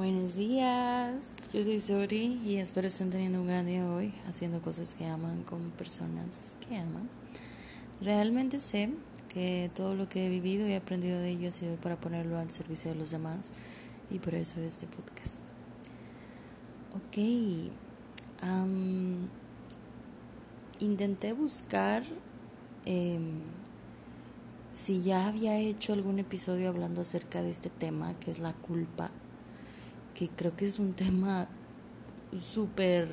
Buenos días, yo soy Suri y espero estén teniendo un gran día hoy haciendo cosas que aman con personas que aman. Realmente sé que todo lo que he vivido y aprendido de ello ha sido para ponerlo al servicio de los demás y por eso este podcast. Ok, intenté buscar em, si ya había hecho algún episodio hablando acerca de este tema, que es la culpa, que creo que es un tema súper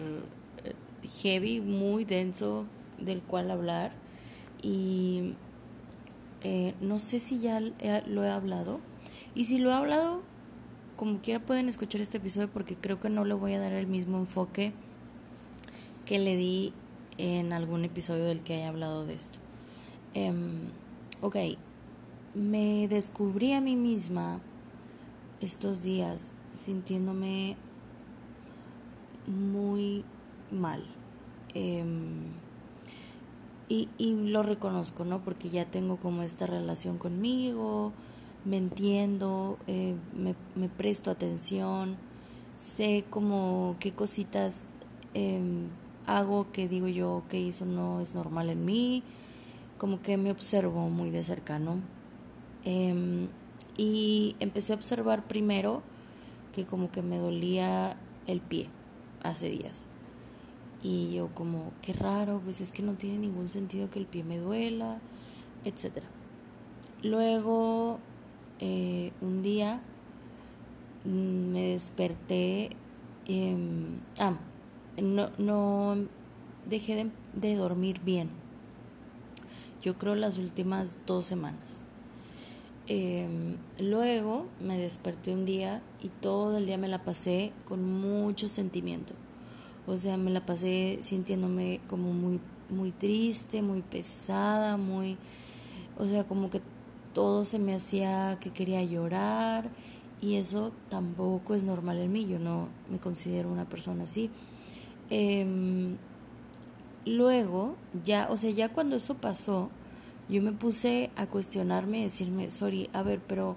eh, heavy, muy denso del cual hablar. Y eh, no sé si ya lo he hablado. Y si lo he hablado, como quiera pueden escuchar este episodio porque creo que no le voy a dar el mismo enfoque que le di en algún episodio del que haya hablado de esto. Em, ok, me descubrí a mí misma estos días sintiéndome muy mal. Em, y, y, lo reconozco, ¿no? Porque ya tengo como esta relación conmigo, me entiendo, eh, me, me, presto atención, sé como qué cositas em, hago que digo yo que eso no es normal en mí, como que me observo muy de cercano. Em, y empecé a observar primero que como que me dolía el pie hace días. Y yo como, qué raro, pues es que no tiene ningún sentido que el pie me duela, etc. Luego, eh, un día mm, me desperté, em, ah, no, no dejé de, de dormir bien. Yo creo las últimas dos semanas. Em, luego me desperté un día y todo el día me la pasé con mucho sentimiento. O sea, me la pasé sintiéndome como muy, muy triste, muy pesada, muy... O sea, como que todo se me hacía que quería llorar y eso tampoco es normal en mí. Yo no me considero una persona así. Em, luego, ya, o sea, ya cuando eso pasó, yo me puse a cuestionarme y decirme, sorry, a ver, pero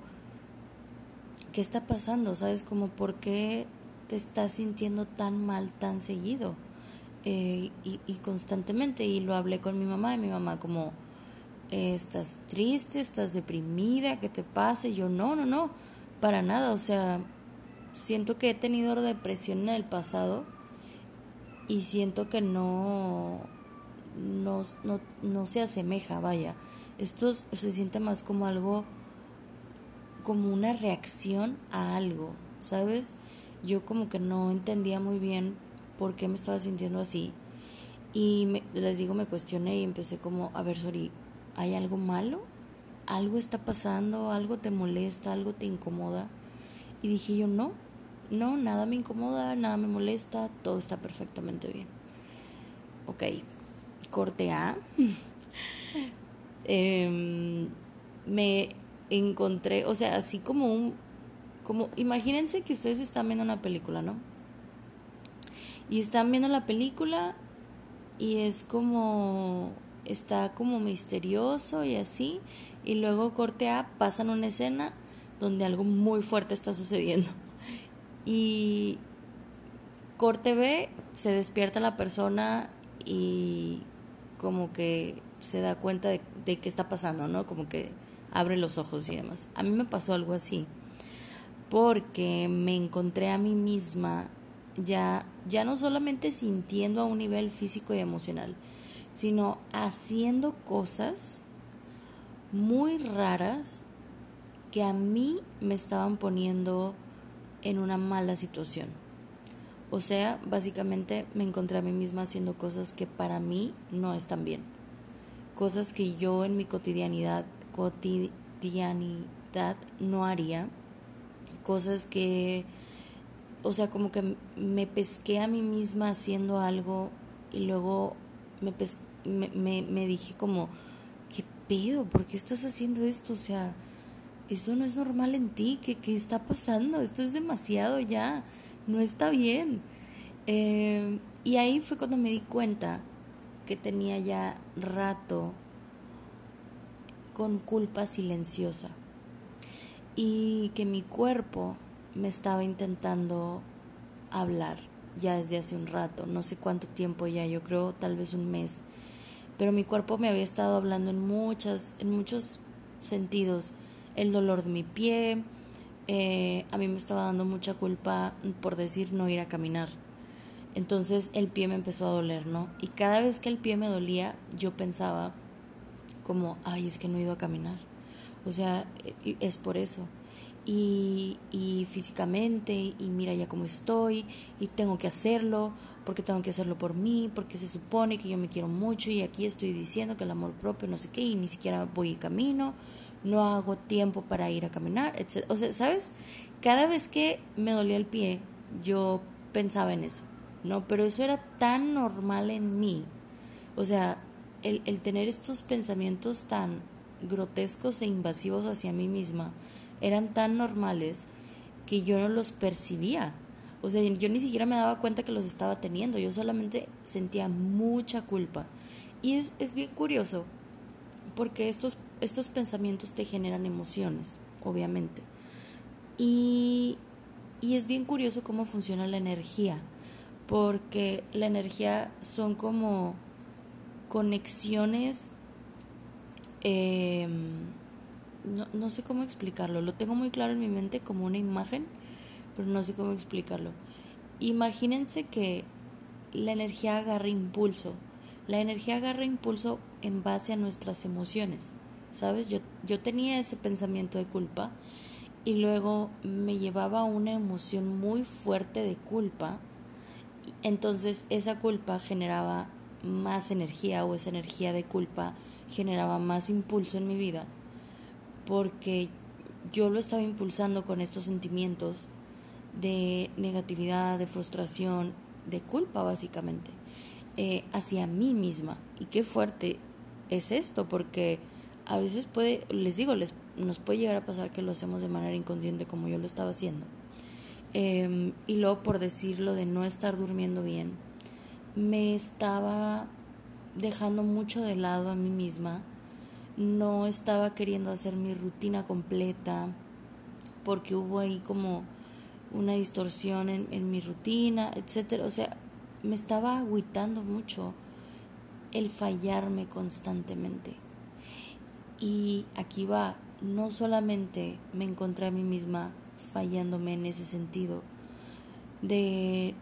¿qué está pasando? ¿Sabes? Como por qué te estás sintiendo tan mal tan seguido eh, y, y, constantemente. Y lo hablé con mi mamá y mi mamá como, eh, ¿estás triste? ¿Estás deprimida? ¿Qué te pasa? Y yo, no, no, no, para nada. O sea, siento que he tenido depresión en el pasado y siento que no no, no, no se asemeja, vaya. Esto se siente más como algo, como una reacción a algo, ¿sabes? Yo como que no entendía muy bien por qué me estaba sintiendo así. Y les digo, me cuestioné y empecé como, a ver, Sori, ¿hay algo malo? ¿Algo está pasando? ¿Algo te molesta? ¿Algo te incomoda? Y dije yo, no, no, nada me incomoda, nada me molesta, todo está perfectamente bien. Ok, corte A, em, me encontré, o sea, así como un, como, imagínense que ustedes están viendo una película, ¿no? Y están viendo la película y es como, está como misterioso y así, y luego corte A, pasan una escena donde algo muy fuerte está sucediendo. Y corte B, se despierta la persona y como que se da cuenta de, qué está pasando, ¿no? Como que abre los ojos y demás. A mí me pasó algo así, porque me encontré a mí misma ya, ya no solamente sintiendo a un nivel físico y emocional, sino haciendo cosas muy raras que a mí me estaban poniendo en una mala situación. O sea, básicamente me encontré a mí misma haciendo cosas que para mí no están bien. Cosas que yo en mi cotidianidad, cotidianidad no haría. Cosas que, o sea, como que me pesqué a mí misma haciendo algo y luego me, me, me, dije como, ¿qué pedo? ¿Por qué estás haciendo esto? O sea, eso no es normal en ti. ¿Qué, qué está pasando? Esto es demasiado ya no está bien. Eh, y ahí fue cuando me di cuenta que tenía ya rato con culpa silenciosa y que mi cuerpo me estaba intentando hablar ya desde hace un rato, no sé cuánto tiempo ya, yo creo tal vez un mes, pero mi cuerpo me había estado hablando en muchas, en muchos sentidos, el dolor de mi pie, eh, a mí me estaba dando mucha culpa por decir no ir a caminar. Entonces el pie me empezó a doler, ¿no? Y cada vez que el pie me dolía, yo pensaba como, ay, es que no he ido a caminar. O sea, es por eso. Y, y físicamente, y mira ya cómo estoy, y tengo que hacerlo, porque tengo que hacerlo por mí, porque se supone que yo me quiero mucho, y aquí estoy diciendo que el amor propio, no sé qué, y ni siquiera voy y camino no hago tiempo para ir a caminar, etc. O sea, ¿sabes? Cada vez que me dolía el pie, yo pensaba en eso, ¿no? Pero eso era tan normal en mí. O sea, el, el tener estos pensamientos tan grotescos e invasivos hacia mí misma eran tan normales que yo no los percibía. O sea, yo ni siquiera me daba cuenta que los estaba teniendo, yo solamente sentía mucha culpa. Y es, es bien curioso, porque estos estos pensamientos te generan emociones, obviamente. Y, y es bien curioso cómo funciona la energía, porque la energía son como conexiones, em, no, no sé cómo explicarlo, lo tengo muy claro en mi mente como una imagen, pero no sé cómo explicarlo. Imagínense que la energía agarra impulso. La energía agarra impulso en base a nuestras emociones. ¿sabes? Yo, yo tenía ese pensamiento de culpa y luego me llevaba una emoción muy fuerte de culpa. Entonces esa culpa generaba más energía o esa energía de culpa generaba más impulso en mi vida porque yo lo estaba impulsando con estos sentimientos de negatividad, de frustración, de culpa básicamente, eh, hacia mí misma. Y qué fuerte es esto porque a veces puede, les digo, les, nos puede llegar a pasar que lo hacemos de manera inconsciente como yo lo estaba haciendo. Em, y luego por decirlo de no estar durmiendo bien, me estaba dejando mucho de lado a mí misma, no estaba queriendo hacer mi rutina completa, porque hubo ahí como una distorsión en, en mi rutina, etcétera. O sea, me estaba agüitando mucho el fallarme constantemente. Y aquí va, no solamente me encontré a mí misma fallándome en ese sentido, de,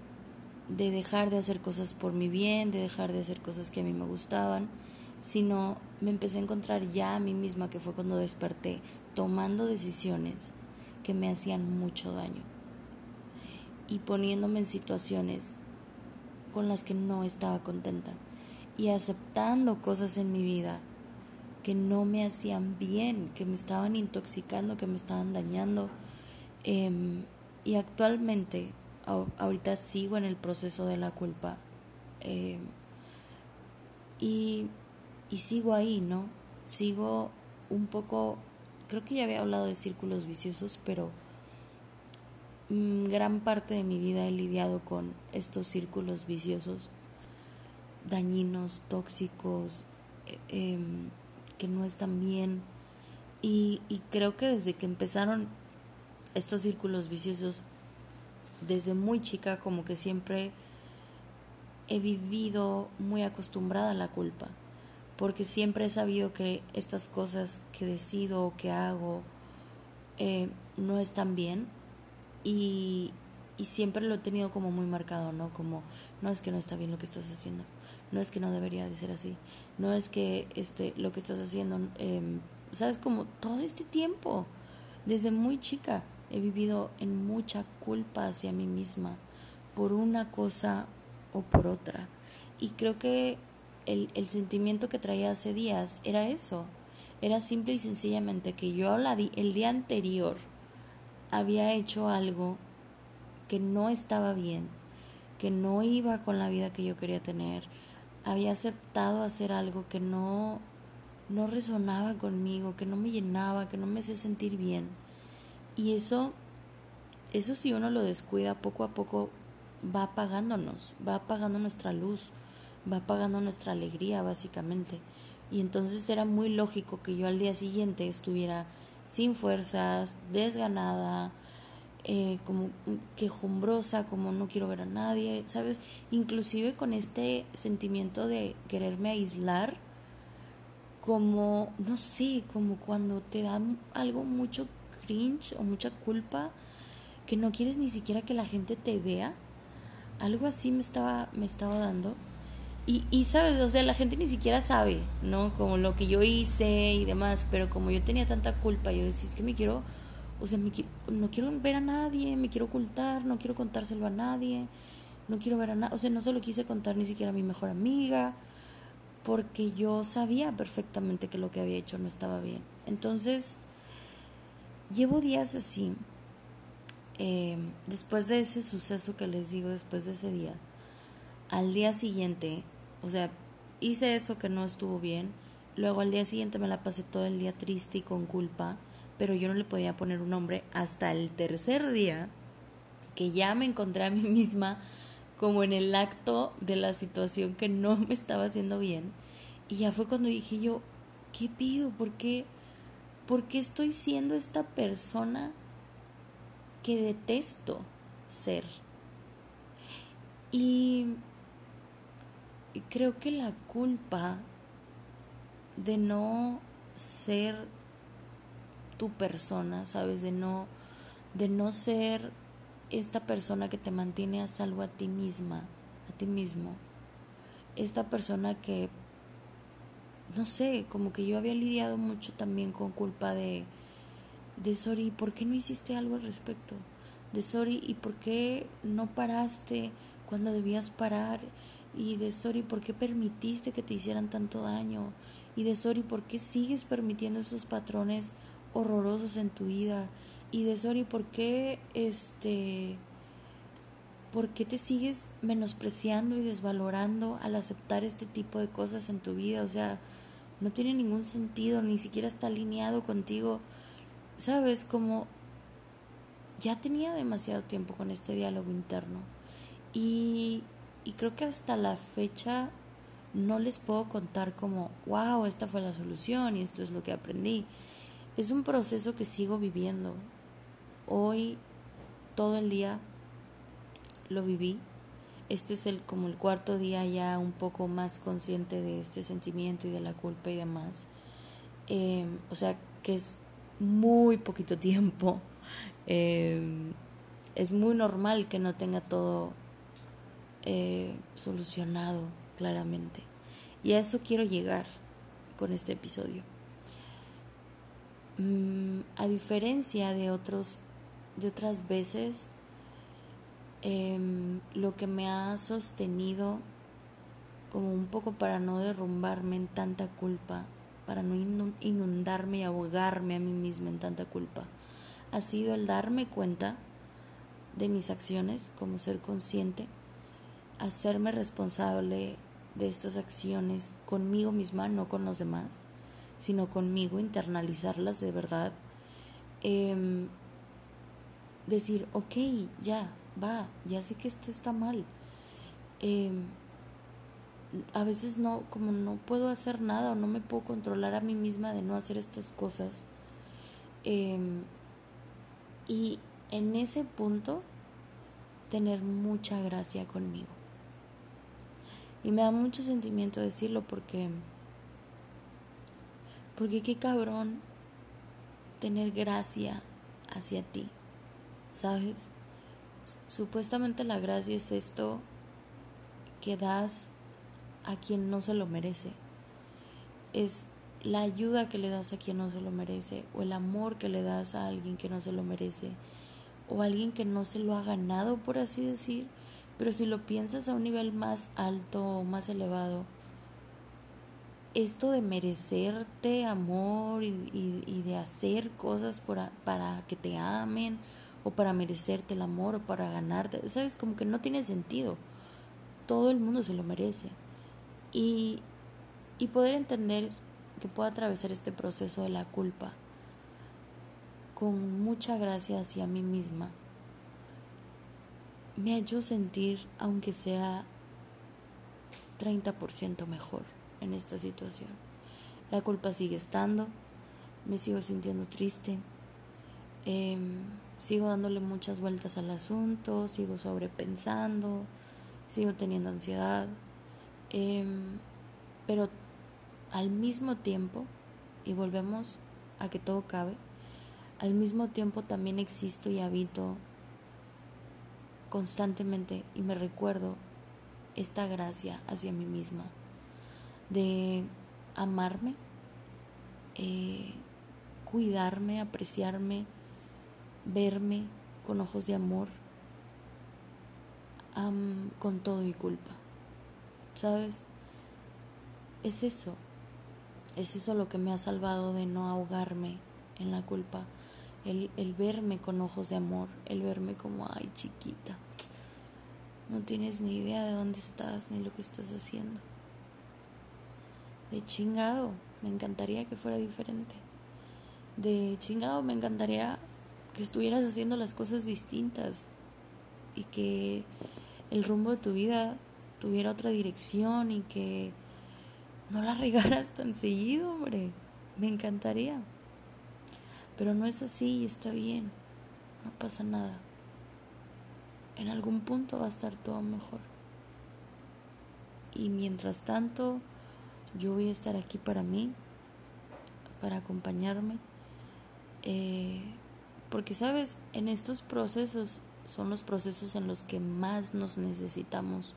de dejar de hacer cosas por mi bien, de dejar de hacer cosas que a mí me gustaban, sino me empecé a encontrar ya a mí misma, que fue cuando desperté, tomando decisiones que me hacían mucho daño y poniéndome en situaciones con las que no estaba contenta y aceptando cosas en mi vida que no me hacían bien, que me estaban intoxicando, que me estaban dañando. Em, y actualmente, ahorita sigo en el proceso de la culpa. Em, y, y sigo ahí, ¿no? Sigo un poco, creo que ya había hablado de círculos viciosos, pero mm, gran parte de mi vida he lidiado con estos círculos viciosos, dañinos, tóxicos, eh, que no están bien. Y, y creo que desde que empezaron estos círculos viciosos, desde muy chica, como que siempre he vivido muy acostumbrada a la culpa, porque siempre he sabido que estas cosas que decido o que hago eh, no están bien y, y siempre lo he tenido como muy marcado, ¿no? Como, no es que no está bien lo que estás haciendo, no es que no debería de ser así, no es que este, lo que estás haciendo, eh, sabes, como todo este tiempo, desde muy chica, he vivido en mucha culpa hacia mí misma por una cosa o por otra. Y creo que el, el sentimiento que traía hace días era eso, era simple y sencillamente que yo la di, el día anterior había hecho algo que no estaba bien, que no iba con la vida que yo quería tener, había aceptado hacer algo que no, no resonaba conmigo, que no me llenaba, que no me hacía sentir bien. Y eso, eso si uno lo descuida poco a poco, va apagándonos, va apagando nuestra luz, va apagando nuestra alegría básicamente. Y entonces era muy lógico que yo al día siguiente estuviera sin fuerzas, desganada, eh, como quejumbrosa, como no quiero ver a nadie, ¿sabes? Inclusive con este sentimiento de quererme aislar, como, no sé, como cuando te dan algo mucho cringe o mucha culpa, que no quieres ni siquiera que la gente te vea. Algo así me estaba, me estaba dando. Y, y, sabes, o sea, la gente ni siquiera sabe, ¿no? Como lo que yo hice y demás, pero como yo tenía tanta culpa, yo decía, es que me quiero, o sea, me, no quiero ver a nadie, me quiero ocultar, no quiero contárselo a nadie, no quiero ver a nadie, o sea, no se lo quise contar ni siquiera a mi mejor amiga, porque yo sabía perfectamente que lo que había hecho no estaba bien. Entonces, llevo días así, eh, después de ese suceso que les digo, después de ese día, al día siguiente, o sea, hice eso que no estuvo bien, luego al día siguiente me la pasé todo el día triste y con culpa, pero yo no le podía poner un nombre hasta el tercer día, que ya me encontré a mí misma como en el acto de la situación que no me estaba haciendo bien. Y ya fue cuando dije yo, ¿qué pido? ¿Por qué? ¿Por qué estoy siendo esta persona que detesto ser? Y, creo que la culpa de no ser tu persona, ¿sabes? De no, de no ser esta persona que te mantiene a salvo a ti misma, a ti mismo. Esta persona que, no sé, como que yo había lidiado mucho también con culpa de, de Sori, ¿por qué no hiciste algo al respecto? De Sori, ¿y por qué no paraste cuando debías parar? Y de Sori, ¿por qué permitiste que te hicieran tanto daño? Y de Sori, ¿por qué sigues permitiendo esos patrones horrorosos en tu vida? Y de Sori, ¿por qué este por qué te sigues menospreciando y desvalorando al aceptar este tipo de cosas en tu vida? O sea, no tiene ningún sentido, ni siquiera está alineado contigo sabes, como ya tenía demasiado tiempo con este diálogo interno y, y creo que hasta la fecha no les puedo contar como, wow, esta fue la solución y esto es lo que aprendí. Es un proceso que sigo viviendo. Hoy, todo el día, lo viví. Este es el, como el cuarto día ya un poco más consciente de este sentimiento y de la culpa y demás. Eh, o sea, que es muy poquito tiempo. Eh, es muy normal que no tenga todo eh, solucionado claramente. Y a eso quiero llegar con este episodio. Mm, a diferencia de otros de otras veces em, lo que me ha sostenido como un poco para no derrumbarme en tanta culpa para no inundarme y ahogarme a mí misma en tanta culpa, ha sido el darme cuenta de mis acciones como ser consciente, hacerme responsable de estas acciones conmigo misma, no con los demás, sino conmigo, internalizarlas de verdad. Em, decir, ok, ya, va, ya sé que esto está mal. Em, a veces no, como no puedo hacer nada o no me puedo controlar a mí misma de no hacer estas cosas. Em, y en ese punto, tener mucha gracia conmigo. Y me da mucho sentimiento decirlo porque, porque qué cabrón tener gracia hacia ti, ¿sabes? Supuestamente la gracia es esto que das a quien no se lo merece. Es la ayuda que le das a quien no se lo merece o el amor que le das a alguien que no se lo merece o alguien que no se lo ha ganado, por así decir. Pero si lo piensas a un nivel más alto o más elevado, esto de merecerte amor y, de hacer cosas para que te amen o para merecerte el amor o para ganarte, sabes, como que no tiene sentido. Todo el mundo se lo merece. Y, y poder entender que puedo atravesar este proceso de la culpa con mucha gracia hacia mí misma me ha hecho sentir, aunque sea 30% mejor en esta situación. La culpa sigue estando, me sigo sintiendo triste, em, sigo dándole muchas vueltas al asunto, sigo sobrepensando, sigo teniendo ansiedad, em, pero al mismo tiempo, y volvemos a que todo cabe, al mismo tiempo también existo y habito constantemente y me recuerdo esta gracia hacia mí misma de amarme, eh, cuidarme, apreciarme, verme con ojos de amor, con todo y culpa. ¿Sabes? Es eso, es eso lo que me ha salvado de no ahogarme en la culpa. El, el, verme con ojos de amor, el verme como, ay chiquita, no tienes ni idea de dónde estás ni lo que estás haciendo. De chingado, me encantaría que fuera diferente. De chingado, me encantaría que estuvieras haciendo las cosas distintas y que el rumbo de tu vida tuviera otra dirección y que no la regaras tan seguido, hombre. Me encantaría. Pero no es así y está bien. No pasa nada. En algún punto va a estar todo mejor. Y mientras tanto, yo voy a estar aquí para mí, para acompañarme. Eh, porque, sabes, en estos procesos son los procesos en los que más nos necesitamos.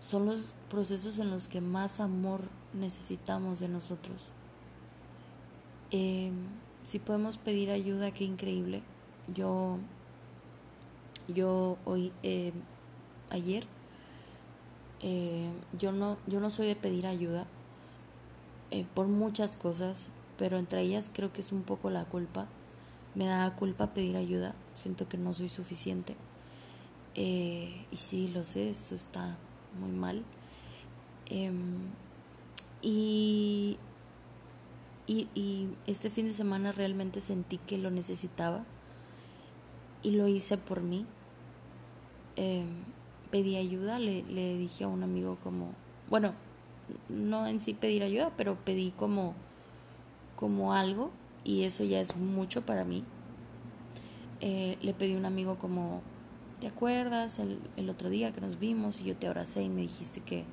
Son los procesos en los que más amor necesitamos de nosotros. Eh, si podemos pedir ayuda, qué increíble. Yo, yo hoy, eh, ayer, eh, yo no, yo no soy de pedir ayuda por muchas cosas, pero entre ellas creo que es un poco la culpa. Me da culpa pedir ayuda, siento que no soy suficiente. Eh, y sí, lo sé, eso está muy mal. Em, y, y, este fin de semana realmente sentí que lo necesitaba y lo hice por mí. Em, pedí ayuda, le, le dije a un amigo como, bueno, no en sí pedir ayuda, pero pedí como como algo y eso ya es mucho para mí. Eh, le pedí a un amigo como, ¿te acuerdas el, el, otro día que nos vimos y yo te abracé y me dijiste que,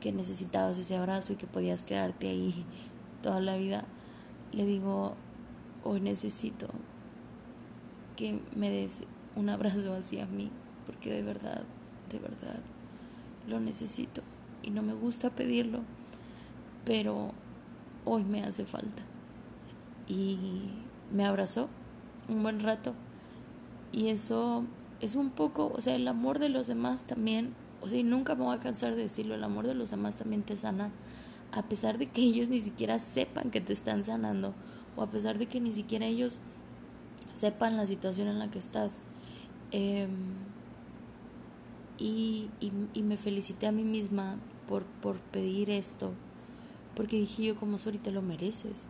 que necesitabas ese abrazo y que podías quedarte ahí toda la vida? Le digo, hoy necesito que me des un abrazo hacia mí, porque de verdad, de verdad, lo necesito y no me gusta pedirlo, pero hoy me hace falta. Y me abrazó un buen rato. Y eso es un poco, o sea, el amor de los demás también, o sea, y nunca me voy a cansar de decirlo, el amor de los demás también te sana, a pesar de que ellos ni siquiera sepan que te están sanando, o a pesar de que ni siquiera ellos sepan la situación en la que estás. Em, y, y, y, me felicité a mí misma por, por pedir esto, porque dije yo como Sori te lo mereces,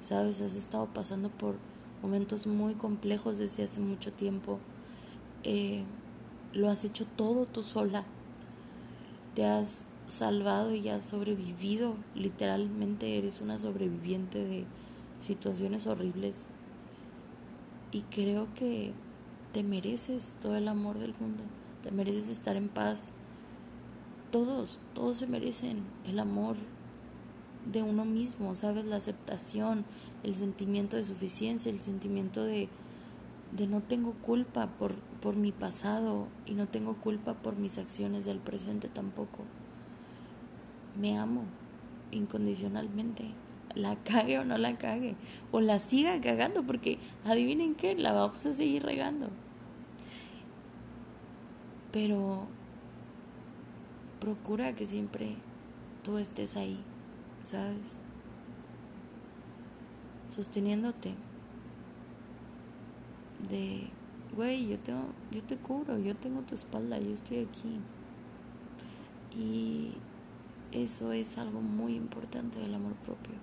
sabes, has estado pasando por momentos muy complejos desde hace mucho tiempo, eh, lo has hecho todo tú sola, te has salvado y has sobrevivido, literalmente eres una sobreviviente de situaciones horribles. Y creo que te mereces todo el amor del mundo, te mereces estar en paz. Todos, todos se merecen el amor, de uno mismo, ¿sabes? La aceptación, el sentimiento de suficiencia, el sentimiento de, de no tengo culpa por, por mi pasado y no tengo culpa por mis acciones del presente tampoco. Me amo incondicionalmente. La cague o no la cague. O la siga cagando porque adivinen qué, la vamos a seguir regando. Pero procura que siempre tú estés ahí ¿sabes? Sosteniéndote de, güey, yo, tengo, yo te cubro, yo tengo tu espalda, yo estoy aquí. Y eso es algo muy importante del amor propio.